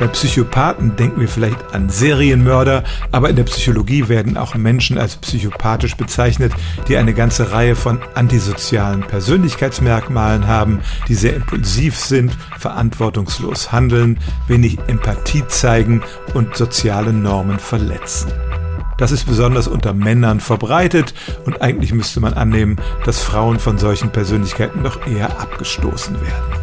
Bei Psychopathen denken wir vielleicht an Serienmörder, aber in der Psychologie werden auch Menschen als psychopathisch bezeichnet, die eine ganze Reihe von antisozialen Persönlichkeitsmerkmalen haben, die sehr impulsiv sind, verantwortungslos handeln, wenig Empathie zeigen und soziale Normen verletzen. Das ist besonders unter Männern verbreitet und eigentlich müsste man annehmen, dass Frauen von solchen Persönlichkeiten doch eher abgestoßen werden.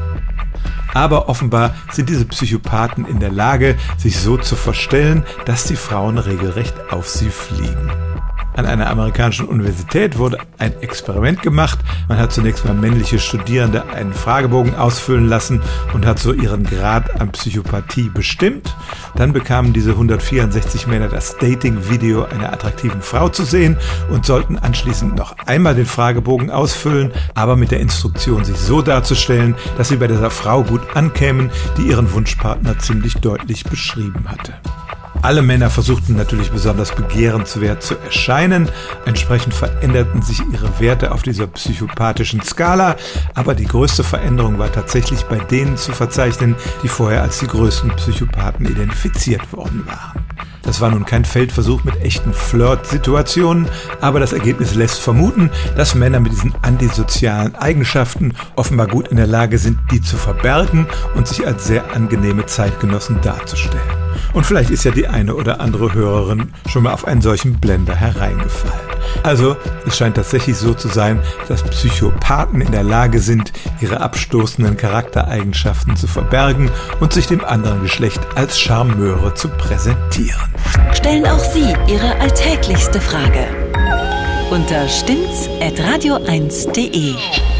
Aber offenbar sind diese Psychopathen in der Lage, sich so zu verstellen, dass die Frauen regelrecht auf sie fliegen. An einer amerikanischen Universität wurde ein Experiment gemacht. Man hat zunächst mal männliche Studierende einen Fragebogen ausfüllen lassen und hat so ihren Grad an Psychopathie bestimmt. Dann bekamen diese 164 Männer das Dating-Video einer attraktiven Frau zu sehen und sollten anschließend noch einmal den Fragebogen ausfüllen, aber mit der Instruktion, sich so darzustellen, dass sie bei dieser Frau gut ankämen, die ihren Wunschpartner ziemlich deutlich beschrieben hatte. Alle Männer versuchten natürlich besonders begehrenswert zu erscheinen. Entsprechend veränderten sich ihre Werte auf dieser psychopathischen Skala. Aber die größte Veränderung war tatsächlich bei denen zu verzeichnen, die vorher als die größten Psychopathen identifiziert worden waren. Das war nun kein Feldversuch mit echten Flirt-Situationen, aber das Ergebnis lässt vermuten, dass Männer mit diesen antisozialen Eigenschaften offenbar gut in der Lage sind, die zu verbergen und sich als sehr angenehme Zeitgenossen darzustellen. Und vielleicht ist ja die eine oder andere Hörerin schon mal auf einen solchen Blender hereingefallen. Also, es scheint tatsächlich so zu sein, dass Psychopathen in der Lage sind, ihre abstoßenden Charaktereigenschaften zu verbergen und sich dem anderen Geschlecht als Charmeure zu präsentieren. Stellen auch Sie Ihre alltäglichste Frage unter stimmt's at radio1.de.